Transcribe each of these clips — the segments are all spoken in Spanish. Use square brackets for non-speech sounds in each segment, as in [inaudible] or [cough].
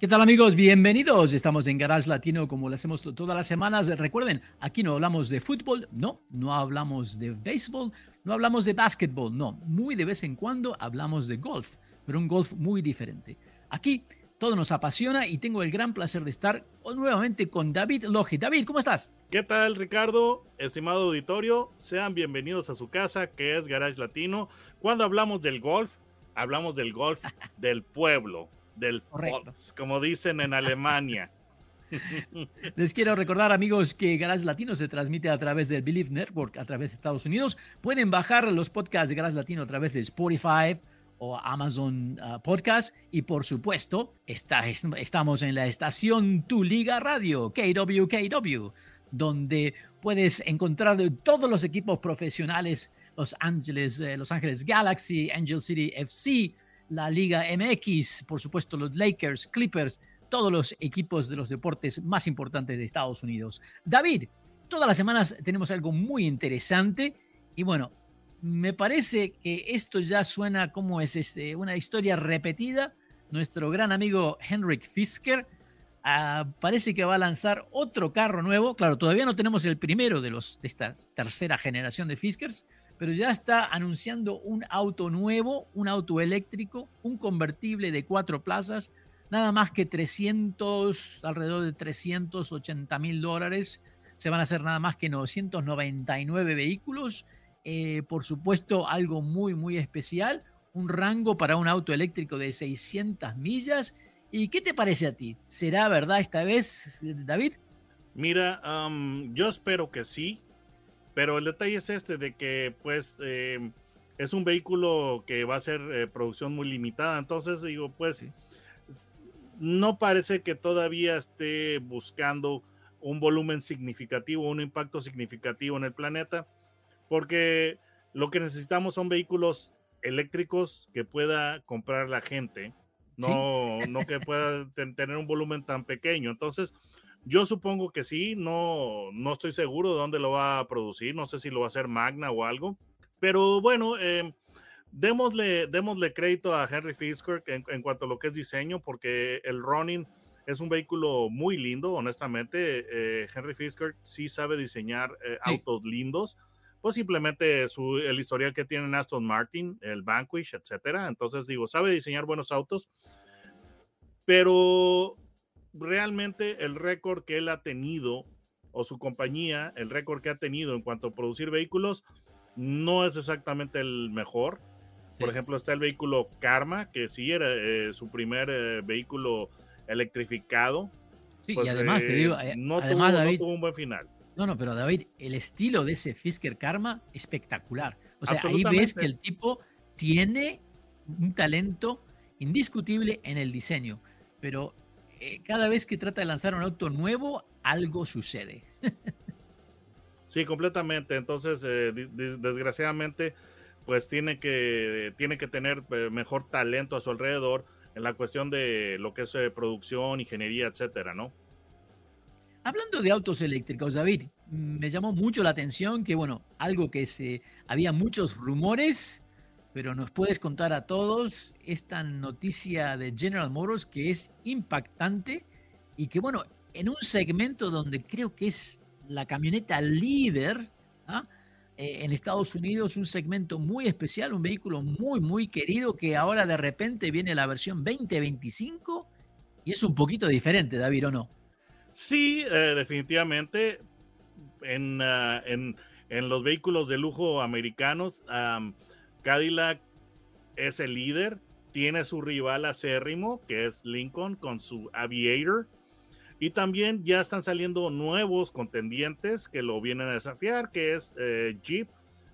¿Qué tal amigos? Bienvenidos. Estamos en Garage Latino como lo hacemos todas las semanas. Recuerden, aquí no hablamos de fútbol, no, no hablamos de béisbol, no hablamos de básquetbol, no. Muy de vez en cuando hablamos de golf, pero un golf muy diferente. Aquí todo nos apasiona y tengo el gran placer de estar nuevamente con David Logi. David, ¿cómo estás? ¿Qué tal, Ricardo? Estimado auditorio, sean bienvenidos a su casa, que es Garage Latino. Cuando hablamos del golf, hablamos del golf [laughs] del pueblo del Fox, como dicen en Alemania. [laughs] Les quiero recordar, amigos, que Garage Latino se transmite a través del Believe Network, a través de Estados Unidos. Pueden bajar los podcasts de Garage Latino a través de Spotify o Amazon uh, Podcast. Y por supuesto, está, estamos en la estación Tu Liga Radio, KWKW, donde puedes encontrar todos los equipos profesionales, Los Ángeles, eh, Los Ángeles Galaxy, Angel City FC, la Liga MX, por supuesto los Lakers, Clippers, todos los equipos de los deportes más importantes de Estados Unidos. David, todas las semanas tenemos algo muy interesante y bueno, me parece que esto ya suena como es este, una historia repetida. Nuestro gran amigo Henrik Fisker ah, parece que va a lanzar otro carro nuevo. Claro, todavía no tenemos el primero de, los, de esta tercera generación de Fiskers, pero ya está anunciando un auto nuevo, un auto eléctrico, un convertible de cuatro plazas, nada más que 300, alrededor de 380 mil dólares. Se van a hacer nada más que 999 vehículos. Eh, por supuesto, algo muy, muy especial. Un rango para un auto eléctrico de 600 millas. ¿Y qué te parece a ti? ¿Será verdad esta vez, David? Mira, yo espero que sí. Pero el detalle es este de que pues em, es un vehículo que va a ser eh, producción muy limitada. Entonces digo, pues no parece que todavía esté buscando un volumen significativo, un impacto significativo en el planeta, porque lo que necesitamos son vehículos eléctricos que pueda comprar la gente, no, no que pueda tener un volumen tan pequeño. Entonces, yo supongo que sí, no, no estoy seguro de dónde lo va a producir, no sé si lo va a hacer Magna o algo, pero bueno, eh, démosle, démosle crédito a Henry Fisker en, cuanto a lo que es diseño, porque el Ronin es un vehículo muy lindo, honestamente. Eh, Henry Fisker sí sabe diseñar eh, autos lindos, pues simplemente su, el historial que tiene Aston Martin, el Vanquish, etcétera. Entonces digo, sabe diseñar buenos autos, pero realmente el récord que él ha tenido o su compañía, el récord que ha tenido en cuanto a producir vehículos, no es exactamente el mejor. Por ejemplo, está el vehículo Karma, que sí era eh, su primer eh, vehículo electrificado. Sí, y pues, además te digo, eh, no, tuvo, un buen final. No, no, pero David, el estilo de ese Fisker Karma, espectacular. O sea, ahí ves que el tipo tiene un talento indiscutible en el diseño, pero eh, cada vez que trata de lanzar un auto nuevo, algo sucede. [laughs] sí, completamente. Entonces, eh, desgraciadamente, pues tiene que, tiene que tener eh, mejor talento a su alrededor en la cuestión de lo que es producción, ingeniería, etcétera, ¿no? Hablando de autos eléctricos, David, me llamó mucho la atención que, bueno, algo que se había muchos rumores pero nos puedes contar a todos esta noticia de General Motors que es impactante y que, bueno, en un segmento donde creo que es la camioneta líder ¿ah? eh, en Estados Unidos, un segmento muy especial, un vehículo muy, muy querido que ahora de repente viene la versión 2025 y es un poquito diferente, David, ¿o no? Sí, eh, definitivamente. En, ah, en, en, los vehículos de lujo americanos, Cadillac es el líder, tiene su rival acérrimo, que es Lincoln, con su Aviator. Y también ya están saliendo nuevos contendientes que lo vienen a desafiar, que es eh, Jeep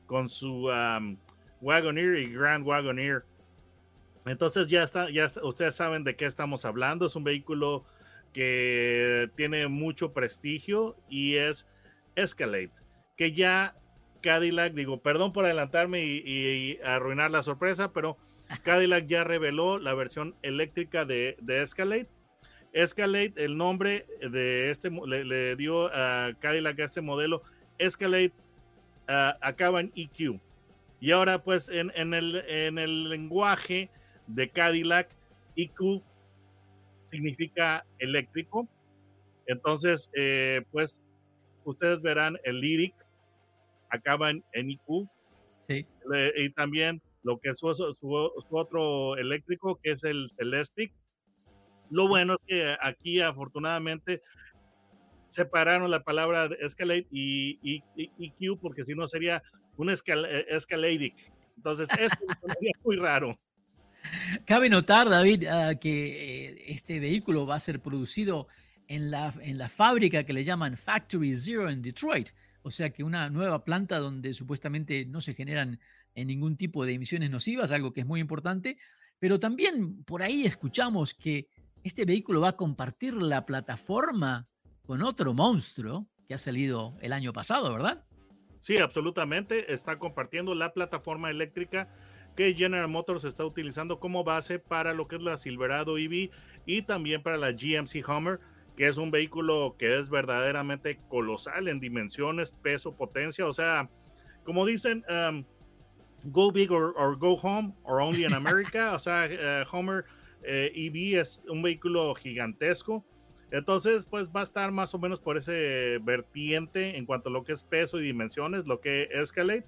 con su Wagoneer y Grand Wagoneer. Entonces ya está, ya ustedes saben de qué estamos hablando. Es un vehículo que tiene mucho prestigio y es Escalade, que ya Cadillac, digo, perdón por adelantarme y, arruinar la sorpresa, pero Cadillac ya reveló la versión eléctrica de, de Escalade. Escalade, el nombre de este, le, dio a Cadillac a este modelo, Escalade uh, acaba en EQ. Y ahora, pues, en, en, el, en el lenguaje de Cadillac, EQ significa eléctrico. Entonces, eh, pues, ustedes verán el lyric acaba en, IQ. Sí. y también lo que es su, otro eléctrico, que es el Celestic. Lo bueno es que aquí, afortunadamente, separaron la palabra Escalade y, y, EQ, porque si no sería un escal Escaladic. Entonces, es [laughs] muy raro. [laughs] Cabe notar, David, ah, que eh, este vehículo va a ser producido en la, en la fábrica que le llaman Factory Zero en Detroit. O sea que una nueva planta donde supuestamente no se generan en ningún tipo de emisiones nocivas, algo que es muy importante. Pero también por ahí escuchamos que este vehículo va a compartir la plataforma con otro monstruo que ha salido el año pasado, ¿verdad? Sí, absolutamente. Está compartiendo la plataforma eléctrica que General Motors está utilizando como base para lo que es la Silverado EV y también para la GMC Hummer que es un vehículo que es verdaderamente colosal en dimensiones, peso, potencia. O sea, como dicen, um, go big or, go home or only in America. [laughs] o sea, uh, Homer EV eh, e es un vehículo gigantesco. Entonces, pues va a estar más o menos por ese vertiente en cuanto a lo que es peso y dimensiones, lo que Escalade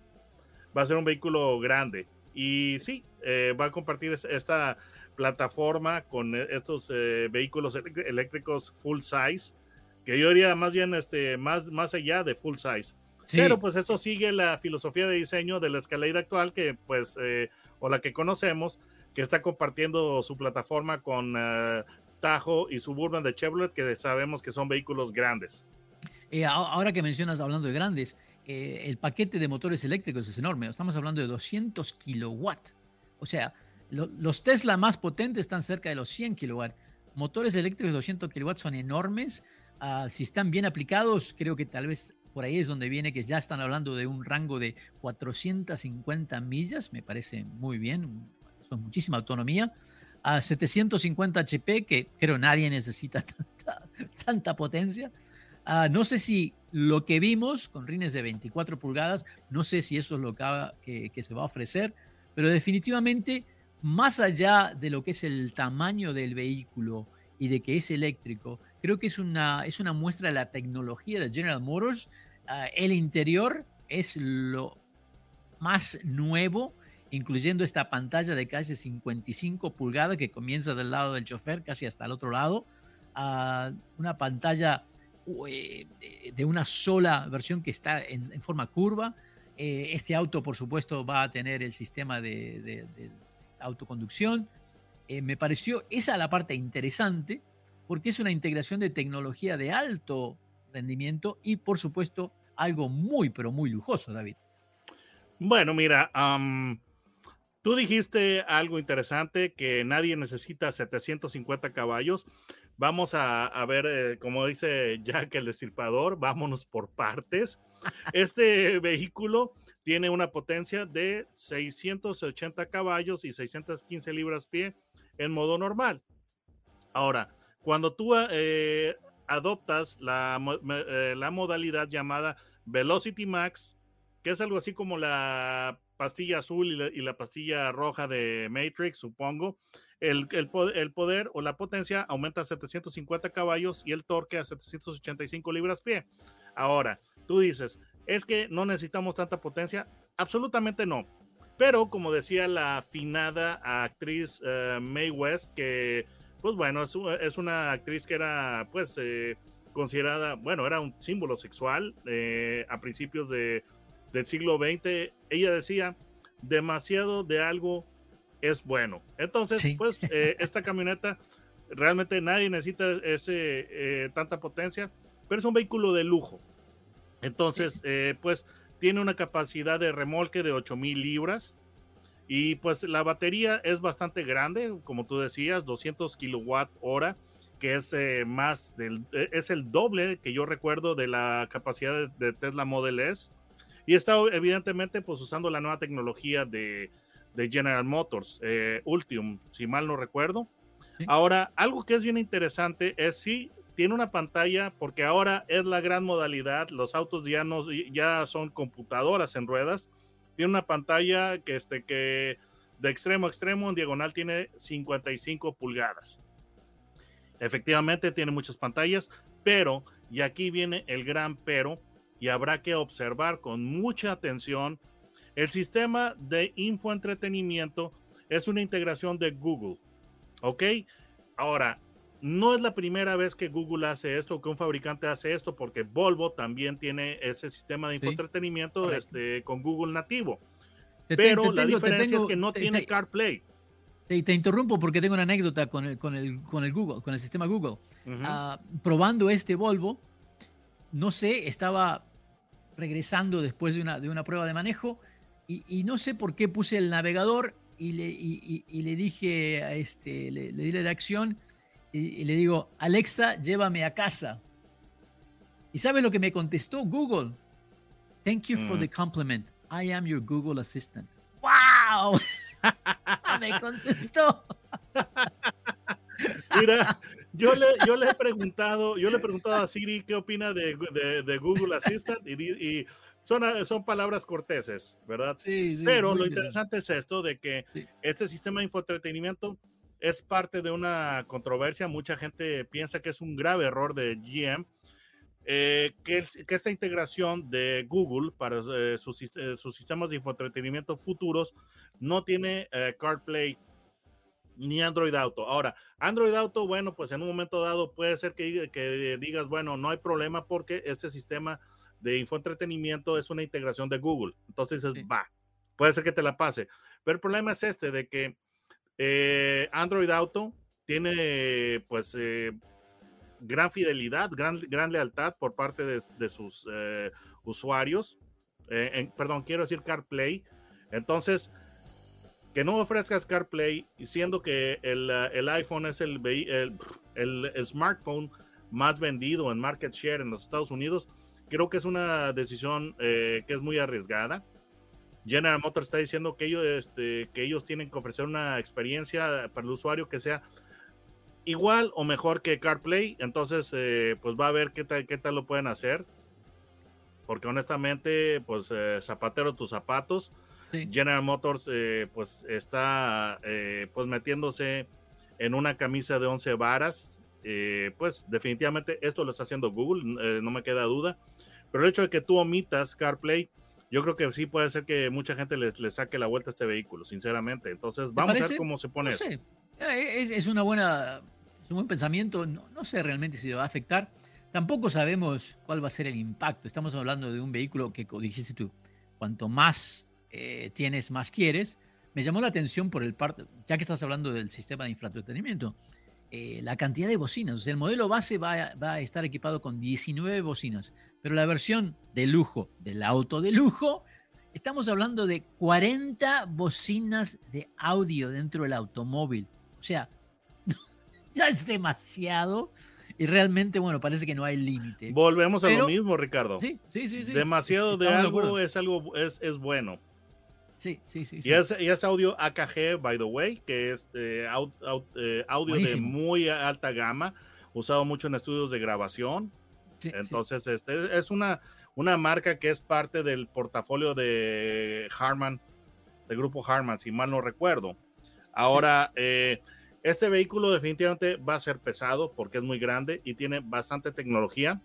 va a ser un vehículo grande. Y sí, eh, va a compartir esta plataforma con e, estos eh, vehículos eléctricos full size, que yo diría más bien este, más, más allá de full size. Pero pues eso sigue la filosofía de diseño de la Escalade actual, que pues, eh, o la que conocemos, que está compartiendo su plataforma con uh, Tahoe y Suburban de Chevrolet, que sabemos que son vehículos grandes. ahora que mencionas, hablando de grandes, el paquete de motores eléctricos es enorme. Estamos hablando de 200 kilowatts. O sea, los Tesla más potentes están cerca de los 100 kilowatts. Motores eléctricos de 200 kilowatts son enormes. Ah, si están bien aplicados, creo que tal vez por ahí es donde viene que ya están hablando de un rango de 450 millas. Me parece muy bien. Son muchísima autonomía. A 750 HP, que creo nadie necesita [laughs] tanta, potencia. Ah, no sé si lo que vimos con rines de 24 pulgadas, no sé si eso es lo que, que se va a ofrecer, pero definitivamente más allá de lo que es el tamaño del vehículo y de que es eléctrico, creo que es una, es una muestra de la tecnología de General Motors. Ah, el interior es lo más nuevo, incluyendo esta pantalla de casi 55 pulgadas que comienza del lado del chofer casi hasta el otro lado. Ah, una pantalla de una sola versión que está en, forma curva. Eh, este auto, por supuesto, va a tener el sistema de autoconducción. Eh, me pareció esa la parte interesante porque es una integración de tecnología de alto rendimiento y por supuesto algo muy pero muy lujoso, David. Bueno, mira, tú dijiste algo interesante que nadie necesita 750 caballos. Vamos a, ver, eh, como dice Jack el Destripador, vámonos por partes. [laughs] Este vehículo tiene una potencia de 680 caballos y 615 libras pie en modo normal. Ahora, cuando tú eh, adoptas la, eh, la, modalidad llamada Velocity Max, que es algo así como la pastilla azul y la, pastilla roja de Matrix, supongo, el, el, poder o la potencia aumenta a 750 caballos y el torque a 785 libras pie. Ahora, tú dices, es que no necesitamos tanta potencia. Absolutamente no. Pero como decía la afinada actriz uh, Mae West, que pues bueno, es, una actriz que era pues eh, considerada, bueno, era un símbolo sexual eh, a principios de, del siglo XX. Ella decía, demasiado de algo es bueno. Entonces, pues [laughs] esta camioneta realmente nadie necesita ese, tanta potencia, pero es un vehículo de lujo. Entonces, eh, pues tiene una capacidad de remolque de 8000 libras y pues la batería es bastante grande, como tú decías, 200 kilowatt hora que es eh, más del, es el doble que yo recuerdo de la capacidad de, Tesla Model S. Y está evidentemente pues usando la nueva tecnología de, de General Motors, eh, Ultium, si mal no recuerdo. Ahora, algo que es bien interesante es si tiene una pantalla, porque ahora es la gran modalidad, los autos ya, no, ya son computadoras en ruedas, tiene una pantalla que, este, que de extremo a extremo en diagonal tiene 55 pulgadas. Efectivamente tiene muchas pantallas, pero, y aquí viene el gran pero, y habrá que observar con mucha atención, el sistema de infoentretenimiento es una integración de Google. ¿Ok? Ahora, no es la primera vez que Google hace esto, que un fabricante hace esto, porque Volvo también tiene ese sistema de infoentretenimiento este, con Google nativo. Pero la diferencia es que no tiene CarPlay. Te, te, interrumpo porque tengo una anécdota con el, con el, con el Google, con el sistema Google. Ah, probando este Volvo, no sé, estaba regresando después de una, de una prueba de manejo y, no sé por qué puse el navegador y le, y, le dije a este, le, le di la acción y, le digo, Alexa, llévame a casa. ¿Y sabes lo que me contestó Google? Thank you for mm. the compliment. I am your Google Assistant. ¡Wow! [laughs] me contestó. Mira, yo le, yo le he preguntado, yo le he preguntado a Siri qué opina de, de, Google Assistant y, son, son palabras corteses, ¿verdad? Sí, sí Pero lo interesante es esto de que este sistema de infoentretenimiento es parte de una controversia. Mucha gente piensa que es un grave error de GM. Eh, que, que, esta integración de Google para eh, sus, eh, sus, sistemas de infoentretenimiento futuros no tiene CarPlay ni Android Auto. Ahora, Android Auto, bueno, pues en un momento dado puede ser que, que digas, bueno, no hay problema porque este sistema de infoentretenimiento es una integración de Google. Entonces dices, va, puede ser que te la pase. Pero el problema es este, de que eh, Android Auto tiene pues eh, gran fidelidad, gran, gran lealtad por parte de, sus eh, usuarios. perdón, quiero decir CarPlay. Entonces, que no ofrezcas CarPlay, siendo que el, iPhone es el, el, smartphone más vendido en market share en los Estados Unidos, creo que es una decisión que es muy arriesgada. General Motors está diciendo que ellos, este, que ellos tienen que ofrecer una experiencia para el usuario que sea igual o mejor que CarPlay. Entonces, eh, pues va a ver qué tal, qué tal lo pueden hacer. Porque honestamente, pues eh, zapatero tus zapatos. General Motors, eh, pues está pues metiéndose en una camisa de 11 varas. pues definitivamente esto lo está haciendo Google, no me queda duda. Pero el hecho de que tú omitas CarPlay, yo creo que sí puede ser que mucha gente le, saque la vuelta a este vehículo, sinceramente. Entonces, vamos a ver cómo se pone. No sé. Eh, es, una buena, es un buen pensamiento. No, no sé realmente si le va a afectar. Tampoco sabemos cuál va a ser el impacto. Estamos hablando de un vehículo que, como dijiste tú, cuanto más eh, tienes, más quieres. Me llamó la atención por el parte, ya que estás hablando del sistema de infraentretenimiento, eh, la cantidad de bocinas. O sea, el modelo base va va a estar equipado con 19 bocinas. Pero la versión de lujo del auto de lujo, estamos hablando de 40 bocinas de audio dentro del automóvil. O sea, [laughs] ya es demasiado. Y realmente, bueno, parece que no hay límite. Volvemos a lo mismo, Ricardo. Sí, sí, sí. Demasiado de algo es algo, es, es bueno. Sí, sí, sí. Y, es, audio AKG, by the way, que es eh, eh, audio de muy alta gama, usado mucho en estudios de grabación. Entonces, este es una, una marca que es parte del portafolio de Harman, del grupo Harman, si mal no recuerdo. Ahora, eh, este vehículo definitivamente va a ser pesado porque es muy grande y tiene bastante tecnología.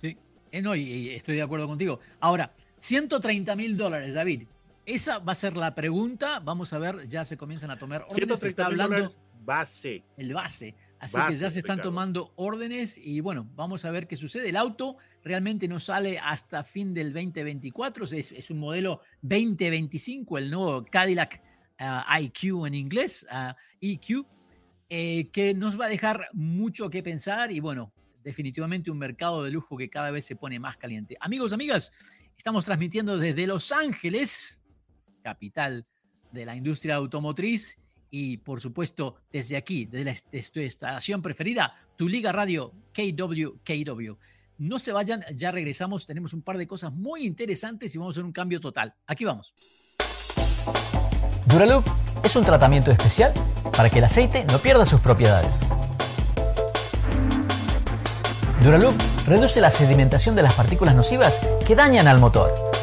Sí, eh, no, y, estoy de acuerdo contigo. Ahora, 130 mil dólares, David. Esa va a ser la pregunta. Vamos a ver, ya se comienzan a tomar órdenes. Se está hablando base. El base. Así que ya se están tomando órdenes y bueno, vamos a ver qué sucede. El auto realmente no sale hasta fin del 2024, es, es un modelo 2025, el nuevo Cadillac ah, IQ en inglés, uh, EQ, eh, que nos va a dejar mucho que pensar y bueno, definitivamente un mercado de lujo que cada vez se pone más caliente. Amigos, amigas, estamos transmitiendo desde Los Ángeles, capital de la industria automotriz y por supuesto desde aquí, desde, la, tu estación preferida, tu liga radio KWKW. No se vayan, ya regresamos, tenemos un par de cosas muy interesantes y vamos a hacer un cambio total. Aquí vamos. Duraloop es un tratamiento especial para que el aceite no pierda sus propiedades. Duraloop reduce la sedimentación de las partículas nocivas que dañan al motor.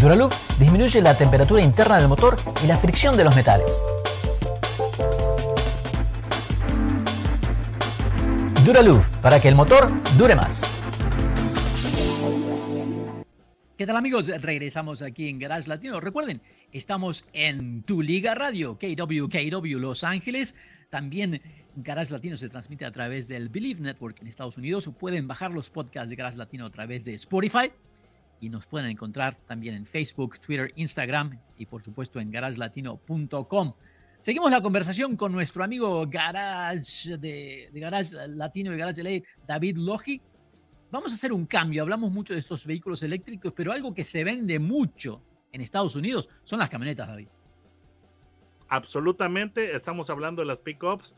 Duraloop disminuye la temperatura interna del motor y la fricción de los metales. Duraloop, para que el motor dure más. ¿Qué tal amigos? Regresamos aquí en Garage Latino. Recuerden, estamos en Tu Liga Radio, KWKW Los Ángeles. También Garage Latino se transmite a través del Believe Network en Estados Unidos. Pueden bajar los podcasts de Garage Latino a través de Spotify y nos pueden encontrar también en Facebook, Twitter, Instagram y por supuesto en garagelatino.com. Seguimos la conversación con nuestro amigo Garage de, Garage Latino y Garage LA, David Logi. Vamos a hacer un cambio. Hablamos mucho de estos vehículos eléctricos, pero algo que se vende mucho en Estados Unidos son las camionetas, David. Absolutamente. Estamos hablando de las pickups,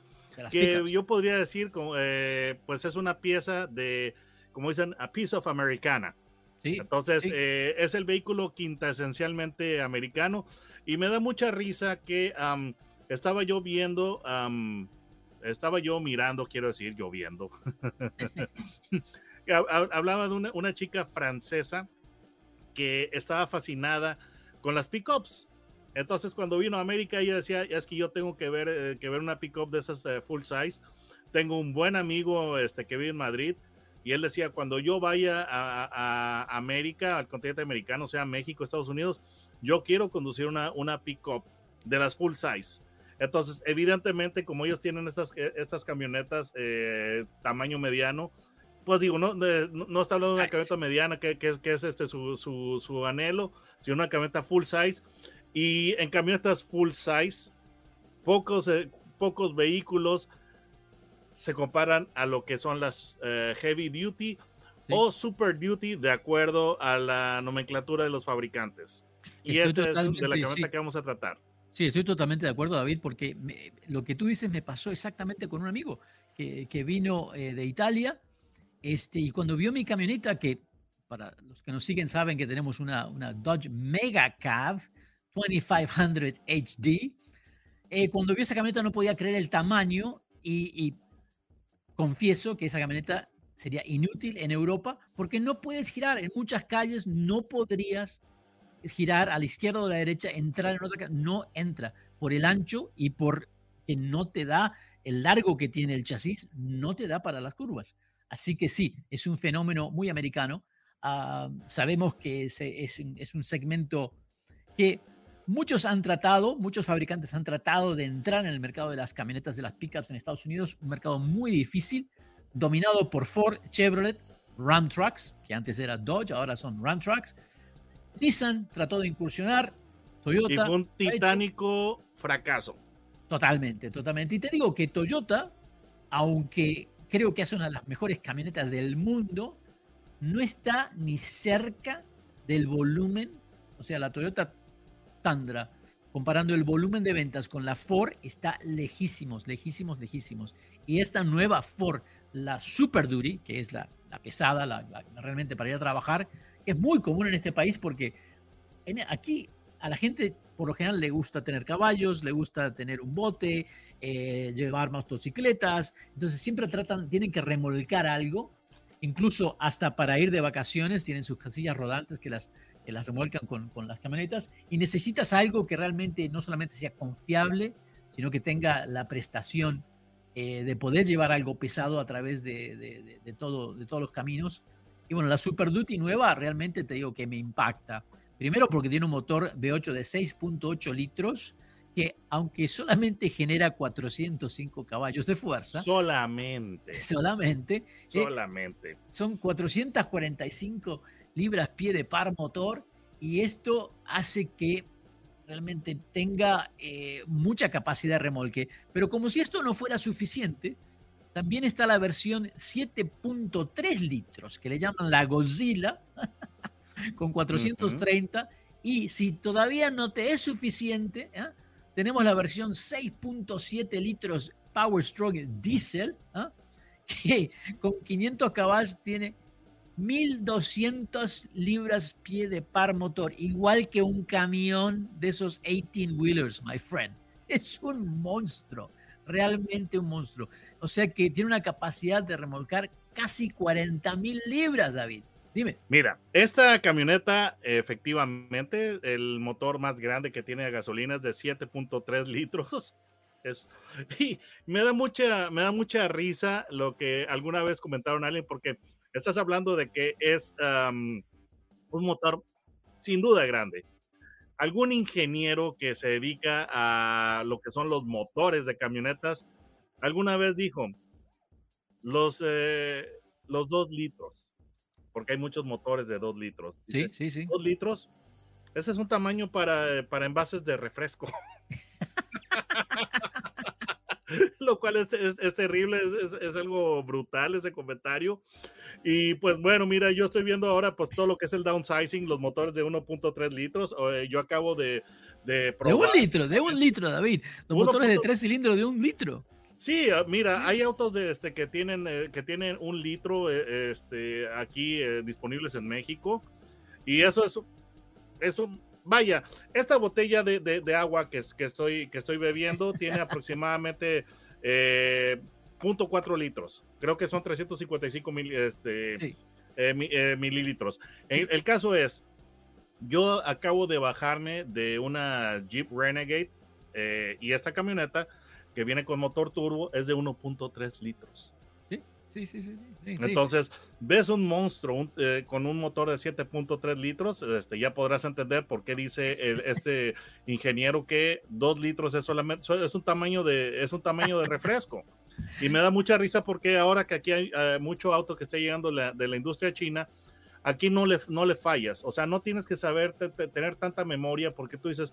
que yo podría decir, eh, pues es una pieza de, como dicen, a piece of Americana. Entonces, eh, es el vehículo quinta esencialmente americano. Y me da mucha risa que estaba yo viendo, estaba yo mirando, quiero decir, lloviendo. [laughs] Hablaba de una, chica francesa que estaba fascinada con las pickups. Entonces, cuando vino a América, ella decía, es que yo tengo que ver, eh, que ver una pickup de esas eh, full size. Tengo un buen amigo este, que vive en Madrid y él decía, cuando yo vaya a, América, al continente americano, sea México, Estados Unidos, yo quiero conducir una, una pick-up de las full size. Entonces, evidentemente, como ellos tienen estas, eh, estas camionetas eh, tamaño mediano, pues digo, no, no, está hablando de una camioneta mediana, que, que, es este su, su, su, anhelo, sino una camioneta full size. Y en camionetas full size, pocos, eh, pocos vehículos se comparan a lo que son las eh, heavy duty o super duty de acuerdo a la nomenclatura de los fabricantes. Y esta es de la camioneta que vamos a tratar. Sí, estoy totalmente de acuerdo, David, porque lo que tú dices me pasó exactamente con un amigo que, que vino eh, de Italia este, y cuando vio mi camioneta, que para los que nos siguen saben que tenemos una, una Dodge Mega Cab 2500 HD, eh, cuando vio esa camioneta no podía creer el tamaño y, y confieso que esa camioneta sería inútil en Europa porque no puedes girar. En muchas calles no podrías girar a la izquierda o a la derecha, entrar en otra calle. No entra por el ancho y por que no te da el largo que tiene el chasis, no te da para las curvas. Así que sí, es un fenómeno muy americano. Ah, sabemos que es, es un segmento que Muchos han tratado, muchos fabricantes han tratado de entrar en el mercado de las camionetas de las pickups en Estados Unidos, un mercado muy difícil, dominado por Ford, Chevrolet, Ram Trucks, que antes era Dodge, ahora son Ram Trucks. Nissan trató de incursionar, Toyota. Y fue un titánico fracaso. Totalmente, totalmente. Y te digo que Toyota, aunque creo que es una de las mejores camionetas del mundo, no está ni cerca del volumen. O sea, la Toyota Comparando el volumen de ventas con la Ford, está lejísimos, lejísimos, lejísimos. Y esta nueva Ford, la Super Duty, que es la, pesada, la, realmente para ir a trabajar, es muy común en este país porque aquí a la gente por lo general le gusta tener caballos, le gusta tener un bote, eh, llevar motocicletas, entonces siempre tratan, tienen que remolcar algo, incluso hasta para ir de vacaciones tienen sus casillas rodantes que las que las remolcan con, con, las camionetas y necesitas algo que realmente no solamente sea confiable, sino que tenga la prestación eh, de poder llevar algo pesado a través de, de, todo, de todos los caminos. Y bueno, la Super Duty nueva realmente te digo que me impacta. Primero porque tiene un motor V8 de 6.8 litros, que aunque solamente genera 405 caballos de fuerza. Solamente. [laughs] Solamente. Eh, solamente. son 445 libras pie de par motor y esto hace que realmente tenga eh, mucha capacidad de remolque. Pero como si esto no fuera suficiente, también está la versión 7.3 litros, que le llaman la Godzilla, [laughs] con 430, Y si todavía no te es suficiente, ¿ah? tenemos la versión 6.7 litros Power Stroke Diesel, ¿ah? [laughs] que con 500 caballos tiene 1200 libras pie de par motor, igual que un camión de esos 18 wheelers, my friend. [laughs] Es un monstruo, realmente un monstruo. O sea que tiene una capacidad de remolcar casi 40 mil libras, David. Dime. Mira, esta camioneta, efectivamente, el motor más grande que tiene de gasolina es de 7.3 litros. [laughs] Es, y me da mucha, me da mucha risa lo que alguna vez comentaron alguien, porque estás hablando de que es un motor sin duda grande. Algún ingeniero que se dedica a lo que son los motores de camionetas, alguna vez dijo, los, eh, los dos litros, porque hay muchos motores de dos litros. sí, sí, sí. Dos litros, ese es un tamaño para, para envases de refresco. [laughs] lo cual es, es, terrible, es, es, algo brutal ese comentario. Y pues bueno, mira, yo estoy viendo ahora pues todo lo que es el downsizing, los motores de 1.3 litros. Eh, yo acabo de... De, de, un litro, de un [laughs] litro, David. Los motores de tres cilindros de un litro. Sí, ah, mira, hay autos de este que tienen eh, que tienen un litro eh, este aquí disponibles en México y eso es eso vaya, esta botella de, de, agua que, que, estoy, que estoy bebiendo [laughs] tiene aproximadamente eh, 0.4 litros. Creo que son 355 mil, este, eh, eh, mililitros. El, el, caso es, yo acabo de bajarme de una Jeep Renegade eh, y esta camioneta que viene con motor turbo es de 1.3 litros. Sí, sí, sí. Entonces, ves un monstruo eh, con un motor de 7.3 litros, este, ya podrás entender por qué dice este [laughs] ingeniero que 2 litros es solamente es un tamaño de es un tamaño de refresco. Y me da mucha risa porque ahora que aquí hay eh, mucho auto que está llegando de la industria china, aquí no le, no le fallas. O sea, no tienes que saber tener tanta memoria porque tú dices,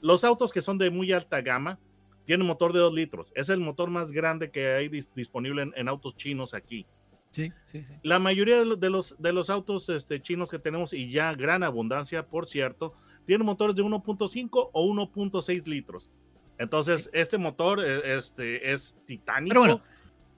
los autos que son de muy alta gama, tiene motor de 2 litros. Es el motor más grande que hay disponible en, autos chinos aquí. Sí, sí, sí. La mayoría de los, de los, autos este, chinos que tenemos, y ya gran abundancia, por cierto, tienen motores de 1.5 o 1.6 litros. Entonces, este motor e, este, es titánico. Pero bueno,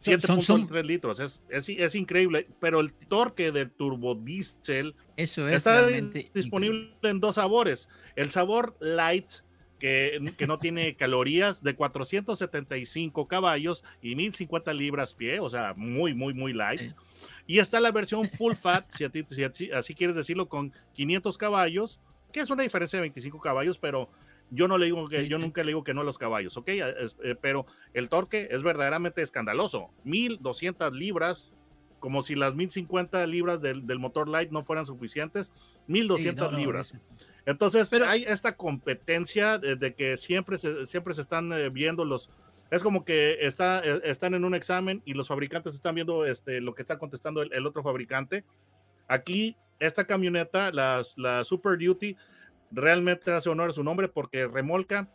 7.3 litros, es, es, es, increíble, pero el torque del turbodiesel Eso es está disponible en dos sabores. El sabor light que, no tiene calorías de 475 caballos y 1050 libras pie, o sea, muy, muy, muy light. Y está la versión full fat, si, así, quieres decirlo, con 500 caballos, que es una diferencia de 25 caballos, pero yo no le digo que, yo nunca le digo que no a los caballos, ¿ok? Eh, pero el torque es verdaderamente escandaloso. 1200 libras, como si las 1050 libras del, motor light no fueran suficientes, 1200 libras. Entonces, Pero, hay esta competencia de, que siempre se, siempre se están eh, viendo los... Es como que está, eh, están en un examen y los fabricantes están viendo este, lo que está contestando el, otro fabricante. Aquí, esta camioneta, la, la Super Duty, realmente hace honor a su nombre porque remolca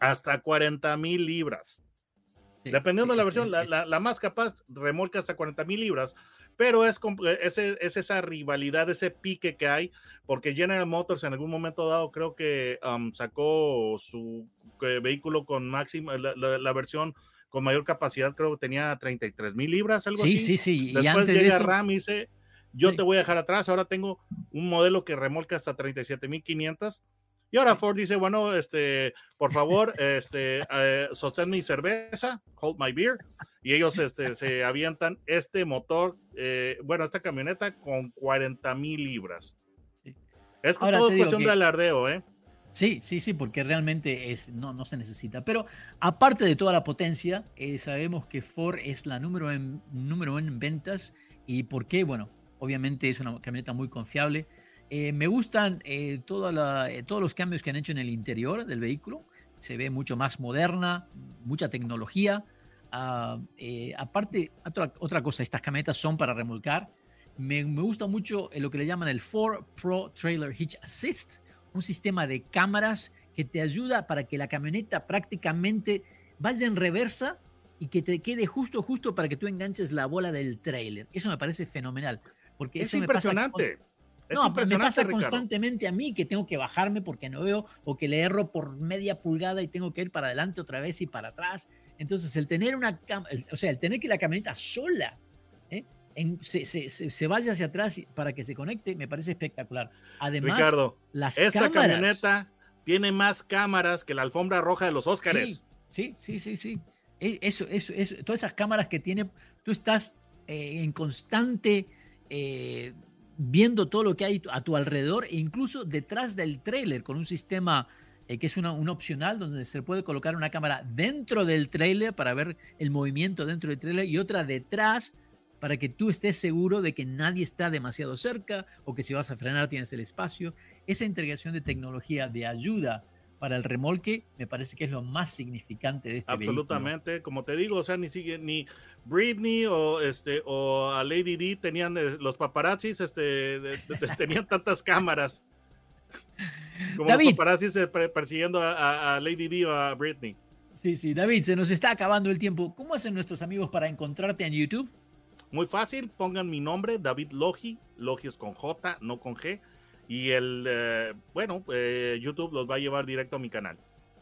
hasta 40 mil libras. Dependiendo de la versión, la, la, la, más capaz remolca hasta 40 mil libras, pero es, eh, es, esa rivalidad, ese pique que hay, porque General Motors en algún momento dado creo que sacó su eh, vehículo con máxima, la, versión con mayor capacidad, creo que tenía 33 mil libras, algo así. Sí, sí, sí. Después llega Ram y dice, yo te voy a dejar atrás, ahora tengo un modelo que remolca hasta 37 mil 500 y ahora Ford dice, bueno, este, por favor, [laughs] este, eh, sostén mi cerveza, hold my beer, y ellos este, se avientan este motor, eh, bueno, esta camioneta con 40 mil libras. Es todo cuestión de alardeo, ¿eh? Sí, sí, sí, porque realmente es, no, no se necesita. Pero aparte de toda la potencia, eh, sabemos que Ford es la número en, número en ventas. ¿Y por qué? Bueno, obviamente es una camioneta muy confiable eh, me gustan eh, eh, todos los cambios que han hecho en el interior del vehículo. Se ve mucho más moderna, mucha tecnología. Ah, aparte, otra, cosa, estas camionetas son para remolcar. Me, gusta mucho lo que le llaman el 4 Pro Trailer Hitch Assist, un sistema de cámaras que te ayuda para que la camioneta prácticamente vaya en reversa y que te quede justo, justo para que tú enganches la bola del trailer. Eso me parece fenomenal. Porque es eso impresionante. Me pasa no, me pasa constantemente a mí que tengo que bajarme porque no veo o que le erro por media pulgada y tengo que ir para adelante otra vez y para atrás. Entonces, el tener una o sea, el tener que la camioneta sola ¿eh? se, vaya hacia atrás para que se conecte, me parece espectacular. Además, Ricardo, las esta camioneta tiene más cámaras que la alfombra roja de los Óscares. Sí, sí, sí, sí. E, eso, eso, eso, todas esas cámaras que tiene, tú estás eh, en constante eh, viendo todo lo que hay a tu alrededor e incluso detrás del trailer con un sistema eh, que es una, un opcional donde se puede colocar una cámara dentro del trailer para ver el movimiento dentro del trailer y otra detrás para que tú estés seguro de que nadie está demasiado cerca o que si vas a frenar tienes el espacio. Esa integración de tecnología de ayuda para el remolque me parece que es lo más significante de este Absolutamente, como te digo, o sea, ni sigue ni Britney o este o a Lady D tenían eh, los paparazzis este [laughs] tenían tantas cámaras. Como los paparazzis eh, persiguiendo a, Lady D o a Britney. Sí, sí, David, se nos está acabando el tiempo. ¿Cómo hacen nuestros amigos para encontrarte en YouTube? Muy fácil, pongan mi nombre, David Logi, Logi es con J, no con G y el, eh, bueno, eh, YouTube los va a llevar directo a mi canal.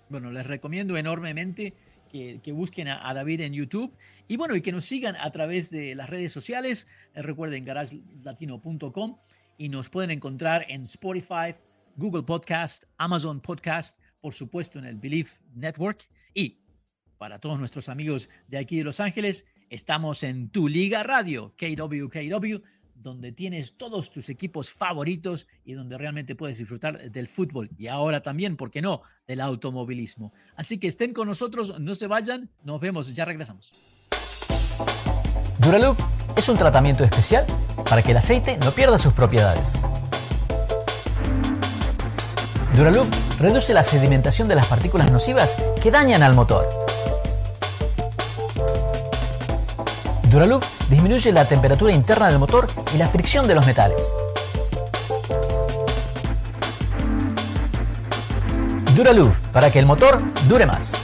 Bueno, les recomiendo enormemente que, busquen a, David en YouTube y bueno, y que nos sigan a través de las redes sociales. Eh, recuerden garagelatino.com y nos pueden encontrar en Spotify, Google Podcast, Amazon Podcast, por supuesto en el Believe Network y para todos nuestros amigos de aquí de Los Ángeles, estamos en Tu Liga Radio, KWKW donde tienes todos tus equipos favoritos y donde realmente puedes disfrutar del fútbol y ahora también, ¿por qué no?, del automovilismo. Así que estén con nosotros, no se vayan, nos vemos, ya regresamos. Duraloop es un tratamiento especial para que el aceite no pierda sus propiedades. Duraloop reduce la sedimentación de las partículas nocivas que dañan al motor. Duraloop disminuye la temperatura interna del motor y la fricción de los metales. Duraloop, para que el motor dure más.